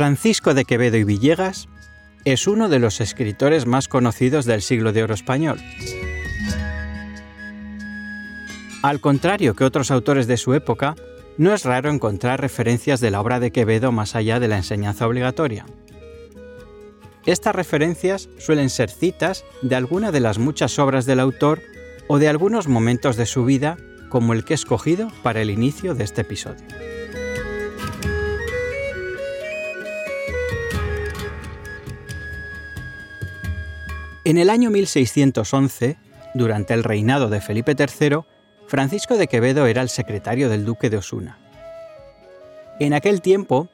Francisco de Quevedo y Villegas es uno de los escritores más conocidos del siglo de oro español. Al contrario que otros autores de su época, no es raro encontrar referencias de la obra de Quevedo más allá de la enseñanza obligatoria. Estas referencias suelen ser citas de alguna de las muchas obras del autor o de algunos momentos de su vida como el que he escogido para el inicio de este episodio. En el año 1611, durante el reinado de Felipe III, Francisco de Quevedo era el secretario del duque de Osuna. En aquel tiempo,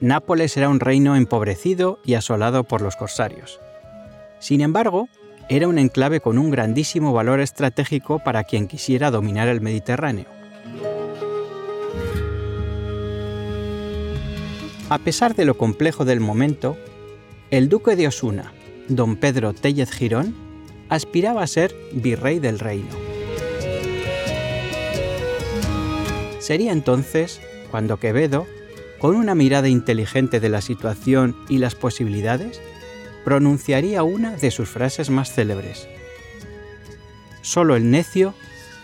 Nápoles era un reino empobrecido y asolado por los corsarios. Sin embargo, era un enclave con un grandísimo valor estratégico para quien quisiera dominar el Mediterráneo. A pesar de lo complejo del momento, el duque de Osuna, don Pedro Tellez Girón, aspiraba a ser virrey del reino. Sería entonces cuando Quevedo, con una mirada inteligente de la situación y las posibilidades, pronunciaría una de sus frases más célebres. Solo el necio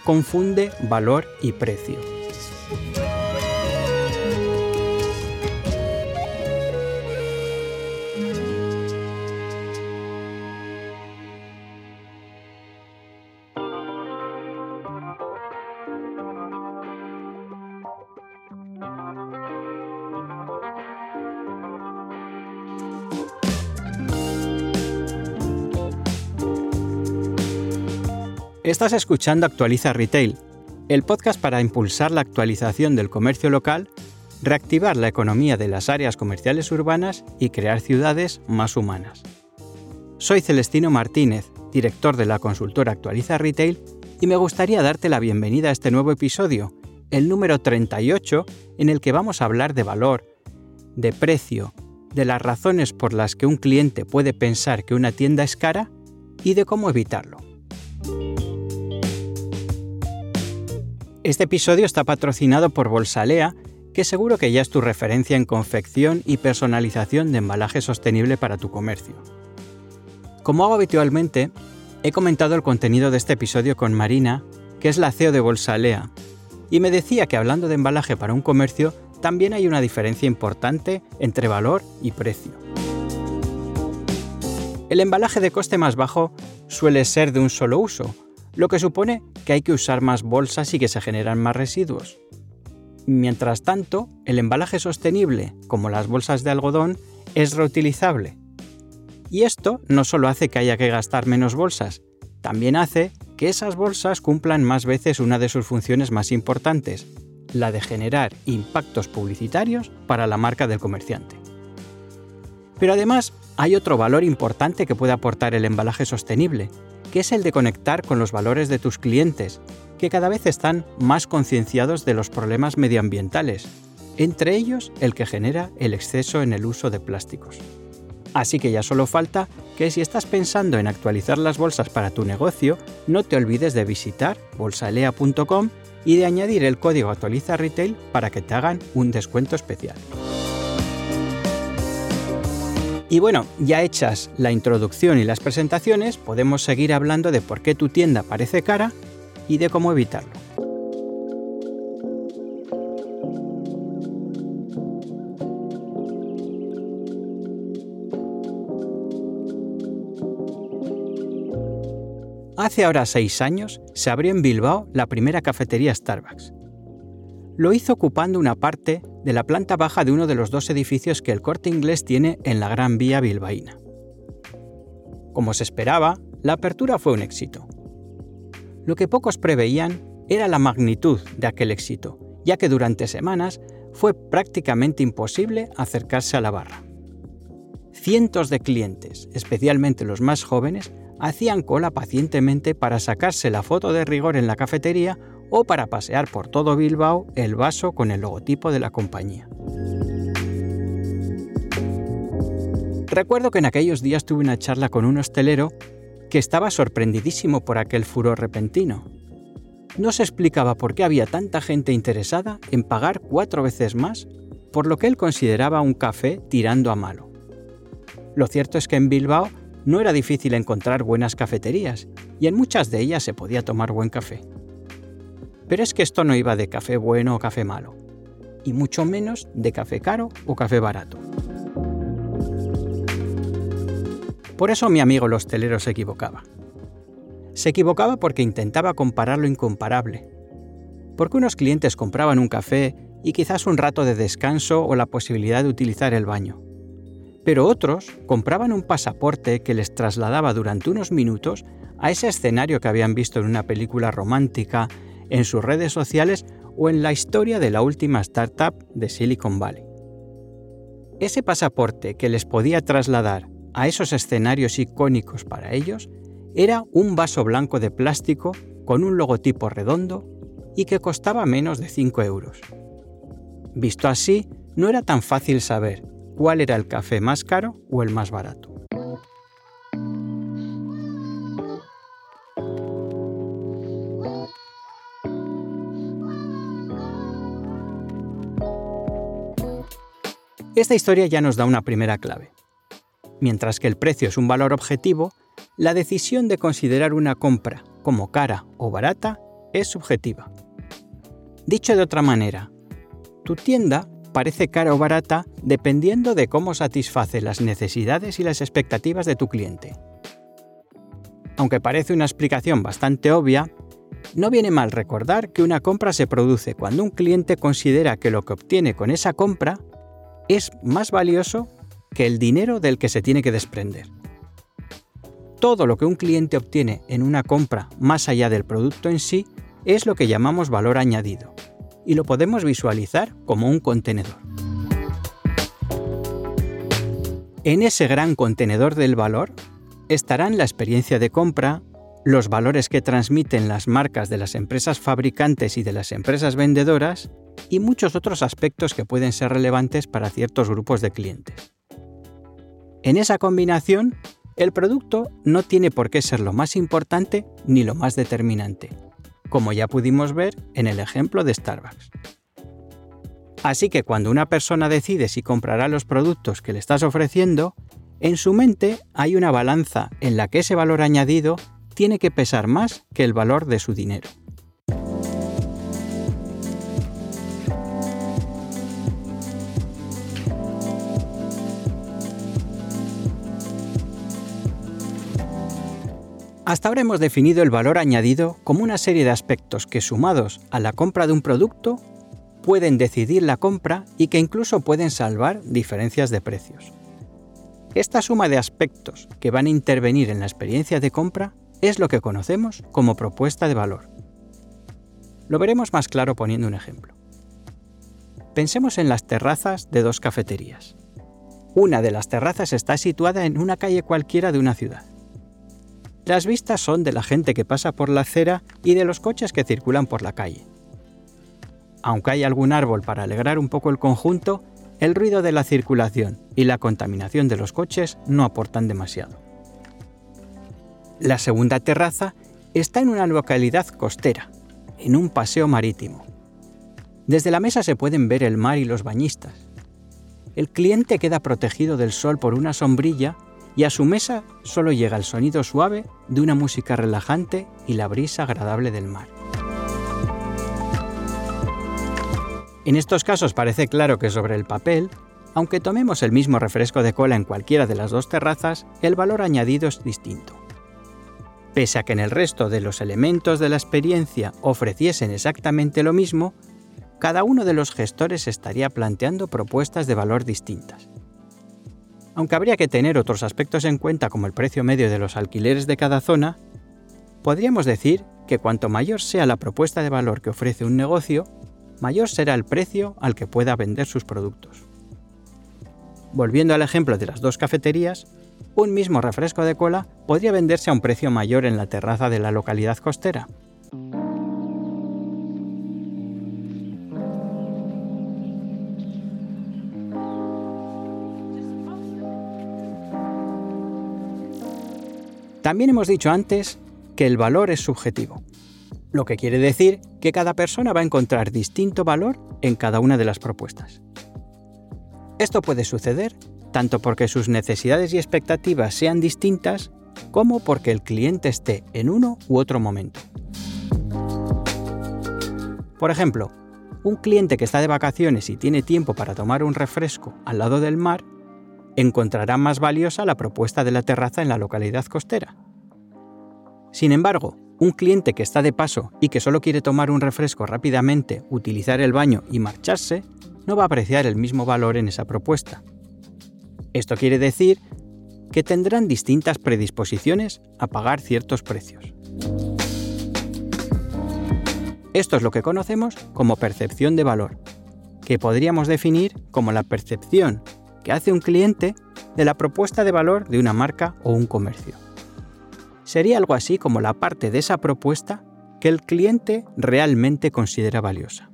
confunde valor y precio. Estás escuchando Actualiza Retail, el podcast para impulsar la actualización del comercio local, reactivar la economía de las áreas comerciales urbanas y crear ciudades más humanas. Soy Celestino Martínez, director de la consultora Actualiza Retail, y me gustaría darte la bienvenida a este nuevo episodio, el número 38, en el que vamos a hablar de valor, de precio, de las razones por las que un cliente puede pensar que una tienda es cara y de cómo evitarlo. Este episodio está patrocinado por Bolsalea, que seguro que ya es tu referencia en confección y personalización de embalaje sostenible para tu comercio. Como hago habitualmente, he comentado el contenido de este episodio con Marina, que es la CEO de Bolsalea, y me decía que hablando de embalaje para un comercio, también hay una diferencia importante entre valor y precio. El embalaje de coste más bajo suele ser de un solo uso, lo que supone que hay que usar más bolsas y que se generan más residuos. Mientras tanto, el embalaje sostenible, como las bolsas de algodón, es reutilizable. Y esto no solo hace que haya que gastar menos bolsas, también hace que esas bolsas cumplan más veces una de sus funciones más importantes, la de generar impactos publicitarios para la marca del comerciante. Pero además, hay otro valor importante que puede aportar el embalaje sostenible, que es el de conectar con los valores de tus clientes, que cada vez están más concienciados de los problemas medioambientales, entre ellos el que genera el exceso en el uso de plásticos. Así que ya solo falta que si estás pensando en actualizar las bolsas para tu negocio, no te olvides de visitar bolsalea.com y de añadir el código actualiza retail para que te hagan un descuento especial. Y bueno, ya hechas la introducción y las presentaciones, podemos seguir hablando de por qué tu tienda parece cara y de cómo evitarlo. Hace ahora seis años se abrió en Bilbao la primera cafetería Starbucks. Lo hizo ocupando una parte de la planta baja de uno de los dos edificios que el corte inglés tiene en la Gran Vía bilbaína. Como se esperaba, la apertura fue un éxito. Lo que pocos preveían era la magnitud de aquel éxito, ya que durante semanas fue prácticamente imposible acercarse a la barra. Cientos de clientes, especialmente los más jóvenes, hacían cola pacientemente para sacarse la foto de rigor en la cafetería o para pasear por todo Bilbao el vaso con el logotipo de la compañía. Recuerdo que en aquellos días tuve una charla con un hostelero que estaba sorprendidísimo por aquel furor repentino. No se explicaba por qué había tanta gente interesada en pagar cuatro veces más por lo que él consideraba un café tirando a malo. Lo cierto es que en Bilbao no era difícil encontrar buenas cafeterías y en muchas de ellas se podía tomar buen café. Pero es que esto no iba de café bueno o café malo, y mucho menos de café caro o café barato. Por eso mi amigo el hostelero se equivocaba. Se equivocaba porque intentaba comparar lo incomparable. Porque unos clientes compraban un café y quizás un rato de descanso o la posibilidad de utilizar el baño. Pero otros compraban un pasaporte que les trasladaba durante unos minutos a ese escenario que habían visto en una película romántica en sus redes sociales o en la historia de la última startup de Silicon Valley. Ese pasaporte que les podía trasladar a esos escenarios icónicos para ellos era un vaso blanco de plástico con un logotipo redondo y que costaba menos de 5 euros. Visto así, no era tan fácil saber cuál era el café más caro o el más barato. Esta historia ya nos da una primera clave. Mientras que el precio es un valor objetivo, la decisión de considerar una compra como cara o barata es subjetiva. Dicho de otra manera, tu tienda parece cara o barata dependiendo de cómo satisface las necesidades y las expectativas de tu cliente. Aunque parece una explicación bastante obvia, no viene mal recordar que una compra se produce cuando un cliente considera que lo que obtiene con esa compra es más valioso que el dinero del que se tiene que desprender. Todo lo que un cliente obtiene en una compra más allá del producto en sí es lo que llamamos valor añadido, y lo podemos visualizar como un contenedor. En ese gran contenedor del valor estarán la experiencia de compra, los valores que transmiten las marcas de las empresas fabricantes y de las empresas vendedoras y muchos otros aspectos que pueden ser relevantes para ciertos grupos de clientes. En esa combinación, el producto no tiene por qué ser lo más importante ni lo más determinante, como ya pudimos ver en el ejemplo de Starbucks. Así que cuando una persona decide si comprará los productos que le estás ofreciendo, en su mente hay una balanza en la que ese valor añadido tiene que pesar más que el valor de su dinero. Hasta ahora hemos definido el valor añadido como una serie de aspectos que sumados a la compra de un producto pueden decidir la compra y que incluso pueden salvar diferencias de precios. Esta suma de aspectos que van a intervenir en la experiencia de compra es lo que conocemos como propuesta de valor. Lo veremos más claro poniendo un ejemplo. Pensemos en las terrazas de dos cafeterías. Una de las terrazas está situada en una calle cualquiera de una ciudad. Las vistas son de la gente que pasa por la acera y de los coches que circulan por la calle. Aunque hay algún árbol para alegrar un poco el conjunto, el ruido de la circulación y la contaminación de los coches no aportan demasiado. La segunda terraza está en una localidad costera, en un paseo marítimo. Desde la mesa se pueden ver el mar y los bañistas. El cliente queda protegido del sol por una sombrilla y a su mesa solo llega el sonido suave de una música relajante y la brisa agradable del mar. En estos casos parece claro que sobre el papel, aunque tomemos el mismo refresco de cola en cualquiera de las dos terrazas, el valor añadido es distinto. Pese a que en el resto de los elementos de la experiencia ofreciesen exactamente lo mismo, cada uno de los gestores estaría planteando propuestas de valor distintas. Aunque habría que tener otros aspectos en cuenta como el precio medio de los alquileres de cada zona, podríamos decir que cuanto mayor sea la propuesta de valor que ofrece un negocio, mayor será el precio al que pueda vender sus productos. Volviendo al ejemplo de las dos cafeterías, un mismo refresco de cola podría venderse a un precio mayor en la terraza de la localidad costera. También hemos dicho antes que el valor es subjetivo, lo que quiere decir que cada persona va a encontrar distinto valor en cada una de las propuestas. Esto puede suceder tanto porque sus necesidades y expectativas sean distintas como porque el cliente esté en uno u otro momento. Por ejemplo, un cliente que está de vacaciones y tiene tiempo para tomar un refresco al lado del mar, encontrará más valiosa la propuesta de la terraza en la localidad costera. Sin embargo, un cliente que está de paso y que solo quiere tomar un refresco rápidamente, utilizar el baño y marcharse, no va a apreciar el mismo valor en esa propuesta. Esto quiere decir que tendrán distintas predisposiciones a pagar ciertos precios. Esto es lo que conocemos como percepción de valor, que podríamos definir como la percepción que hace un cliente de la propuesta de valor de una marca o un comercio. Sería algo así como la parte de esa propuesta que el cliente realmente considera valiosa.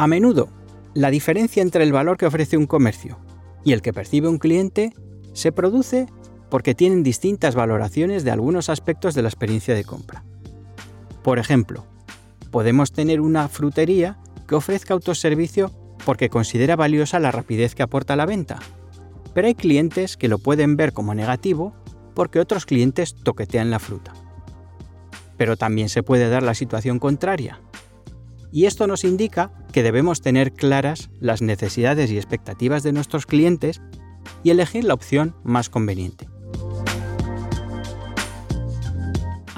A menudo, la diferencia entre el valor que ofrece un comercio y el que percibe un cliente se produce porque tienen distintas valoraciones de algunos aspectos de la experiencia de compra. Por ejemplo, podemos tener una frutería que ofrezca autoservicio porque considera valiosa la rapidez que aporta la venta. Pero hay clientes que lo pueden ver como negativo porque otros clientes toquetean la fruta. Pero también se puede dar la situación contraria, y esto nos indica que debemos tener claras las necesidades y expectativas de nuestros clientes y elegir la opción más conveniente.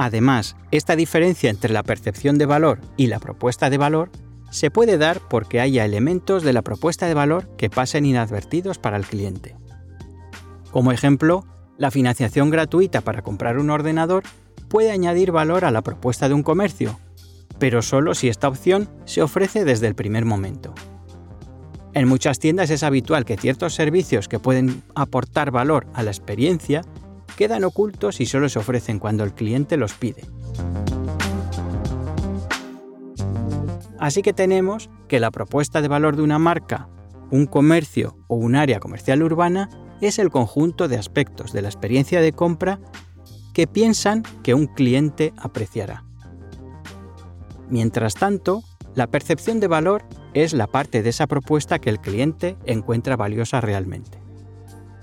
Además, esta diferencia entre la percepción de valor y la propuesta de valor se puede dar porque haya elementos de la propuesta de valor que pasen inadvertidos para el cliente. Como ejemplo, la financiación gratuita para comprar un ordenador puede añadir valor a la propuesta de un comercio, pero solo si esta opción se ofrece desde el primer momento. En muchas tiendas es habitual que ciertos servicios que pueden aportar valor a la experiencia quedan ocultos y solo se ofrecen cuando el cliente los pide. Así que tenemos que la propuesta de valor de una marca, un comercio o un área comercial urbana es el conjunto de aspectos de la experiencia de compra que piensan que un cliente apreciará. Mientras tanto, la percepción de valor es la parte de esa propuesta que el cliente encuentra valiosa realmente.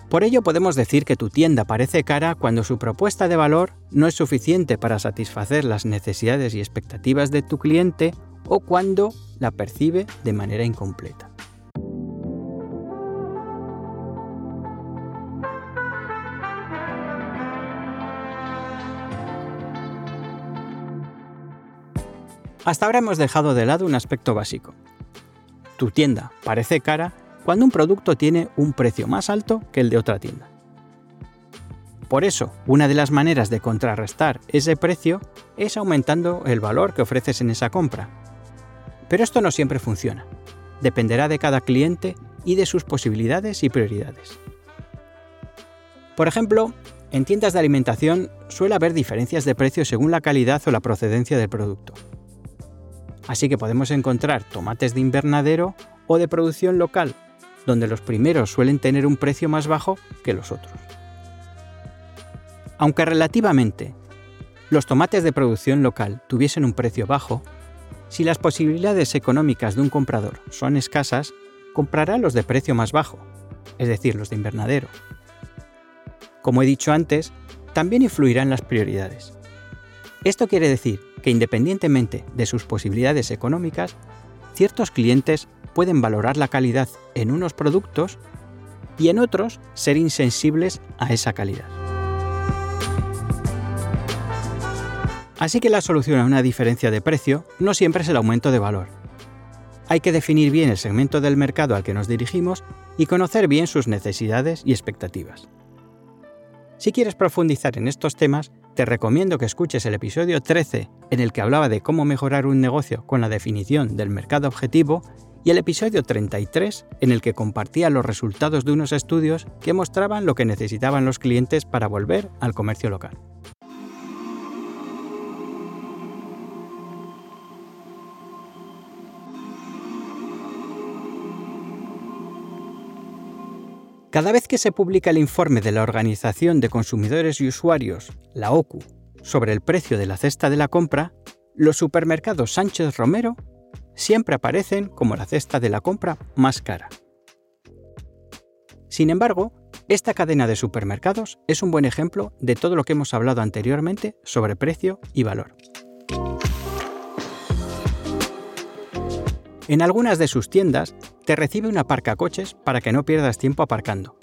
Por ello podemos decir que tu tienda parece cara cuando su propuesta de valor no es suficiente para satisfacer las necesidades y expectativas de tu cliente o cuando la percibe de manera incompleta. Hasta ahora hemos dejado de lado un aspecto básico. Tu tienda parece cara cuando un producto tiene un precio más alto que el de otra tienda. Por eso, una de las maneras de contrarrestar ese precio es aumentando el valor que ofreces en esa compra. Pero esto no siempre funciona. Dependerá de cada cliente y de sus posibilidades y prioridades. Por ejemplo, en tiendas de alimentación suele haber diferencias de precio según la calidad o la procedencia del producto. Así que podemos encontrar tomates de invernadero o de producción local, donde los primeros suelen tener un precio más bajo que los otros. Aunque relativamente los tomates de producción local tuviesen un precio bajo, si las posibilidades económicas de un comprador son escasas, comprará los de precio más bajo, es decir, los de invernadero. Como he dicho antes, también influirán las prioridades. Esto quiere decir que independientemente de sus posibilidades económicas, ciertos clientes pueden valorar la calidad en unos productos y en otros ser insensibles a esa calidad. Así que la solución a una diferencia de precio no siempre es el aumento de valor. Hay que definir bien el segmento del mercado al que nos dirigimos y conocer bien sus necesidades y expectativas. Si quieres profundizar en estos temas, te recomiendo que escuches el episodio 13 en el que hablaba de cómo mejorar un negocio con la definición del mercado objetivo y el episodio 33 en el que compartía los resultados de unos estudios que mostraban lo que necesitaban los clientes para volver al comercio local. Cada vez que se publica el informe de la Organización de Consumidores y Usuarios, la OCU, sobre el precio de la cesta de la compra, los supermercados Sánchez Romero siempre aparecen como la cesta de la compra más cara. Sin embargo, esta cadena de supermercados es un buen ejemplo de todo lo que hemos hablado anteriormente sobre precio y valor. En algunas de sus tiendas te recibe un aparcacoches para que no pierdas tiempo aparcando.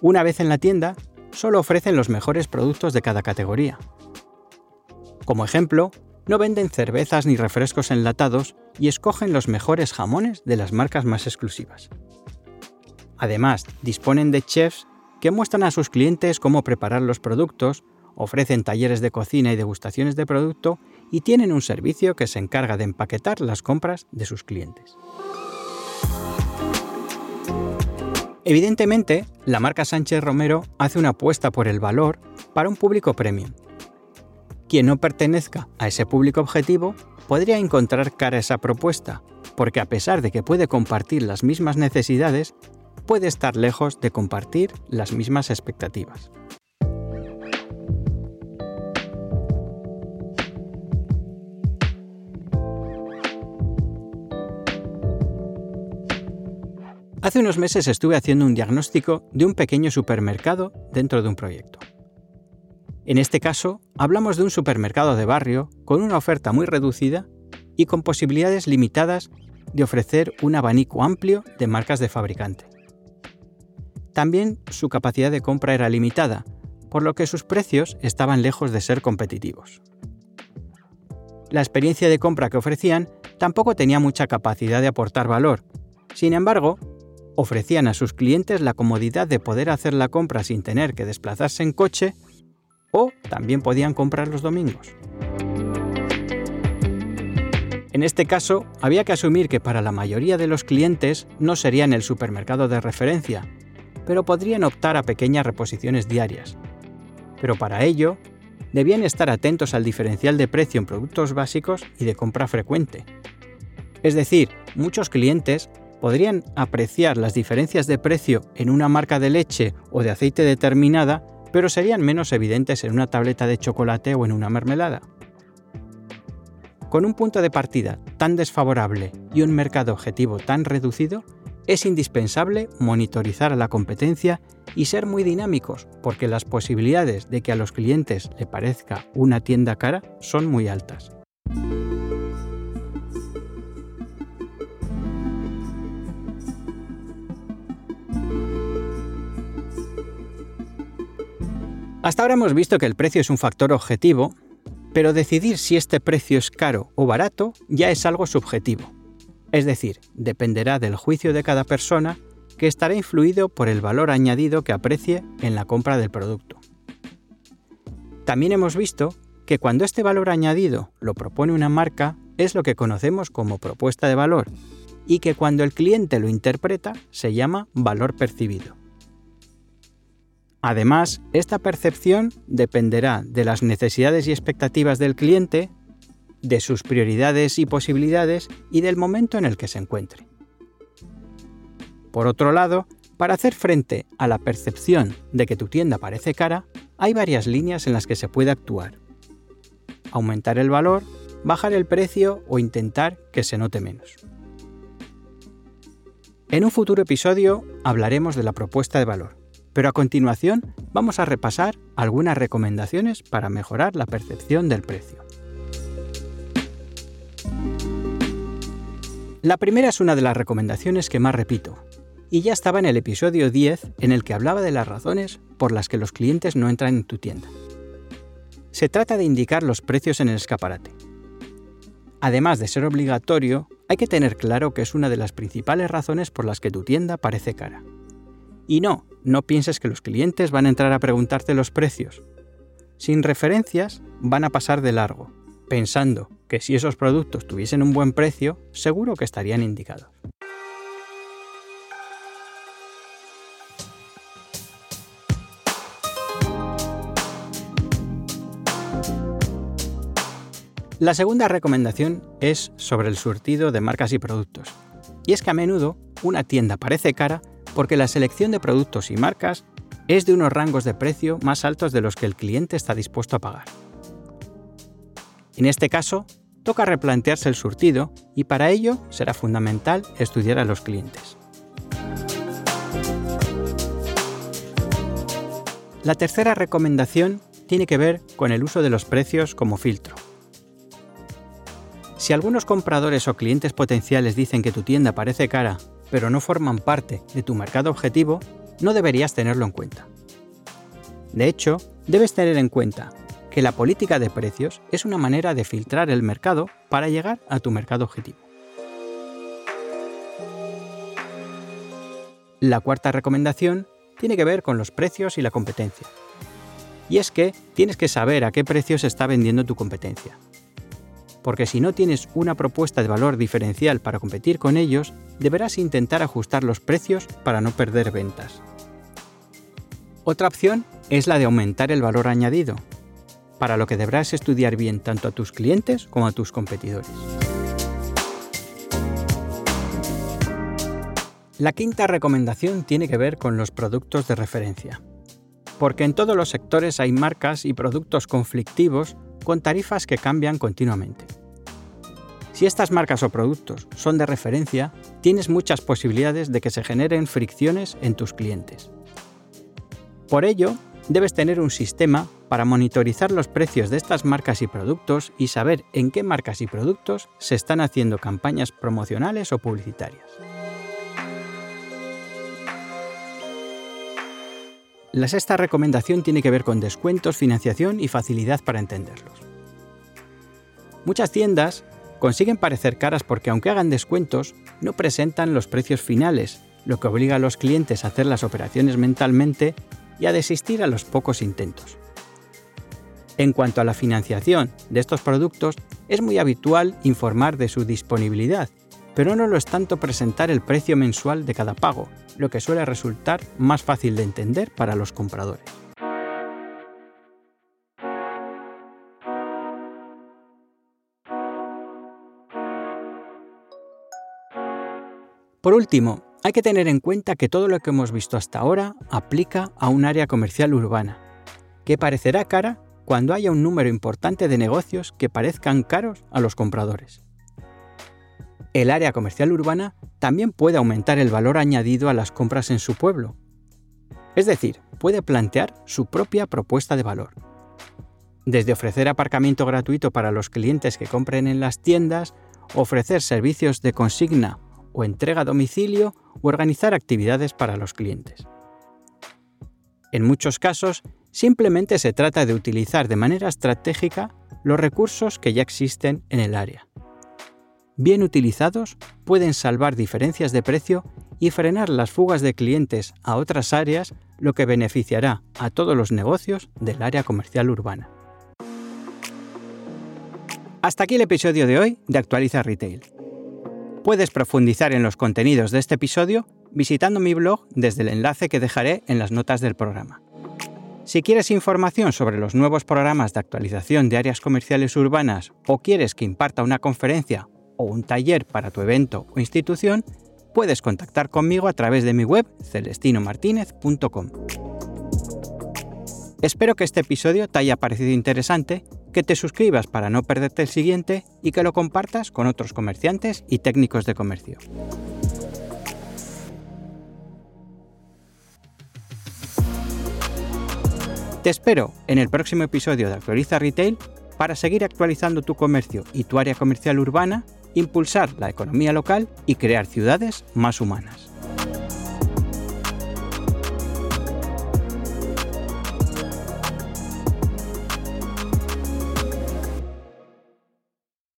Una vez en la tienda, solo ofrecen los mejores productos de cada categoría. Como ejemplo, no venden cervezas ni refrescos enlatados y escogen los mejores jamones de las marcas más exclusivas. Además, disponen de chefs que muestran a sus clientes cómo preparar los productos, ofrecen talleres de cocina y degustaciones de producto y tienen un servicio que se encarga de empaquetar las compras de sus clientes. Evidentemente, la marca Sánchez Romero hace una apuesta por el valor para un público premium. Quien no pertenezca a ese público objetivo podría encontrar cara a esa propuesta, porque a pesar de que puede compartir las mismas necesidades, puede estar lejos de compartir las mismas expectativas. Hace unos meses estuve haciendo un diagnóstico de un pequeño supermercado dentro de un proyecto. En este caso, hablamos de un supermercado de barrio con una oferta muy reducida y con posibilidades limitadas de ofrecer un abanico amplio de marcas de fabricante. También su capacidad de compra era limitada, por lo que sus precios estaban lejos de ser competitivos. La experiencia de compra que ofrecían tampoco tenía mucha capacidad de aportar valor. Sin embargo, ofrecían a sus clientes la comodidad de poder hacer la compra sin tener que desplazarse en coche o también podían comprar los domingos. En este caso, había que asumir que para la mayoría de los clientes no serían el supermercado de referencia, pero podrían optar a pequeñas reposiciones diarias. Pero para ello, debían estar atentos al diferencial de precio en productos básicos y de compra frecuente. Es decir, muchos clientes podrían apreciar las diferencias de precio en una marca de leche o de aceite determinada, pero serían menos evidentes en una tableta de chocolate o en una mermelada. Con un punto de partida tan desfavorable y un mercado objetivo tan reducido, es indispensable monitorizar a la competencia y ser muy dinámicos, porque las posibilidades de que a los clientes le parezca una tienda cara son muy altas. Hasta ahora hemos visto que el precio es un factor objetivo, pero decidir si este precio es caro o barato ya es algo subjetivo. Es decir, dependerá del juicio de cada persona que estará influido por el valor añadido que aprecie en la compra del producto. También hemos visto que cuando este valor añadido lo propone una marca es lo que conocemos como propuesta de valor y que cuando el cliente lo interpreta se llama valor percibido. Además, esta percepción dependerá de las necesidades y expectativas del cliente, de sus prioridades y posibilidades y del momento en el que se encuentre. Por otro lado, para hacer frente a la percepción de que tu tienda parece cara, hay varias líneas en las que se puede actuar. Aumentar el valor, bajar el precio o intentar que se note menos. En un futuro episodio hablaremos de la propuesta de valor pero a continuación vamos a repasar algunas recomendaciones para mejorar la percepción del precio. La primera es una de las recomendaciones que más repito, y ya estaba en el episodio 10 en el que hablaba de las razones por las que los clientes no entran en tu tienda. Se trata de indicar los precios en el escaparate. Además de ser obligatorio, hay que tener claro que es una de las principales razones por las que tu tienda parece cara. Y no, no pienses que los clientes van a entrar a preguntarte los precios. Sin referencias, van a pasar de largo, pensando que si esos productos tuviesen un buen precio, seguro que estarían indicados. La segunda recomendación es sobre el surtido de marcas y productos. Y es que a menudo una tienda parece cara porque la selección de productos y marcas es de unos rangos de precio más altos de los que el cliente está dispuesto a pagar. En este caso, toca replantearse el surtido y para ello será fundamental estudiar a los clientes. La tercera recomendación tiene que ver con el uso de los precios como filtro. Si algunos compradores o clientes potenciales dicen que tu tienda parece cara, pero no forman parte de tu mercado objetivo, no deberías tenerlo en cuenta. De hecho, debes tener en cuenta que la política de precios es una manera de filtrar el mercado para llegar a tu mercado objetivo. La cuarta recomendación tiene que ver con los precios y la competencia. Y es que tienes que saber a qué precio se está vendiendo tu competencia porque si no tienes una propuesta de valor diferencial para competir con ellos, deberás intentar ajustar los precios para no perder ventas. Otra opción es la de aumentar el valor añadido, para lo que deberás estudiar bien tanto a tus clientes como a tus competidores. La quinta recomendación tiene que ver con los productos de referencia. Porque en todos los sectores hay marcas y productos conflictivos con tarifas que cambian continuamente. Si estas marcas o productos son de referencia, tienes muchas posibilidades de que se generen fricciones en tus clientes. Por ello, debes tener un sistema para monitorizar los precios de estas marcas y productos y saber en qué marcas y productos se están haciendo campañas promocionales o publicitarias. La sexta recomendación tiene que ver con descuentos, financiación y facilidad para entenderlos. Muchas tiendas consiguen parecer caras porque aunque hagan descuentos, no presentan los precios finales, lo que obliga a los clientes a hacer las operaciones mentalmente y a desistir a los pocos intentos. En cuanto a la financiación de estos productos, es muy habitual informar de su disponibilidad, pero no lo es tanto presentar el precio mensual de cada pago, lo que suele resultar más fácil de entender para los compradores. Por último, hay que tener en cuenta que todo lo que hemos visto hasta ahora aplica a un área comercial urbana, que parecerá cara cuando haya un número importante de negocios que parezcan caros a los compradores. El área comercial urbana también puede aumentar el valor añadido a las compras en su pueblo. Es decir, puede plantear su propia propuesta de valor. Desde ofrecer aparcamiento gratuito para los clientes que compren en las tiendas, ofrecer servicios de consigna o entrega a domicilio o organizar actividades para los clientes. En muchos casos, simplemente se trata de utilizar de manera estratégica los recursos que ya existen en el área bien utilizados, pueden salvar diferencias de precio y frenar las fugas de clientes a otras áreas, lo que beneficiará a todos los negocios del área comercial urbana. Hasta aquí el episodio de hoy de Actualiza Retail. Puedes profundizar en los contenidos de este episodio visitando mi blog desde el enlace que dejaré en las notas del programa. Si quieres información sobre los nuevos programas de actualización de áreas comerciales urbanas o quieres que imparta una conferencia o un taller para tu evento o institución, puedes contactar conmigo a través de mi web celestinomartinez.com. Espero que este episodio te haya parecido interesante, que te suscribas para no perderte el siguiente y que lo compartas con otros comerciantes y técnicos de comercio. Te espero en el próximo episodio de Actualiza Retail para seguir actualizando tu comercio y tu área comercial urbana impulsar la economía local y crear ciudades más humanas.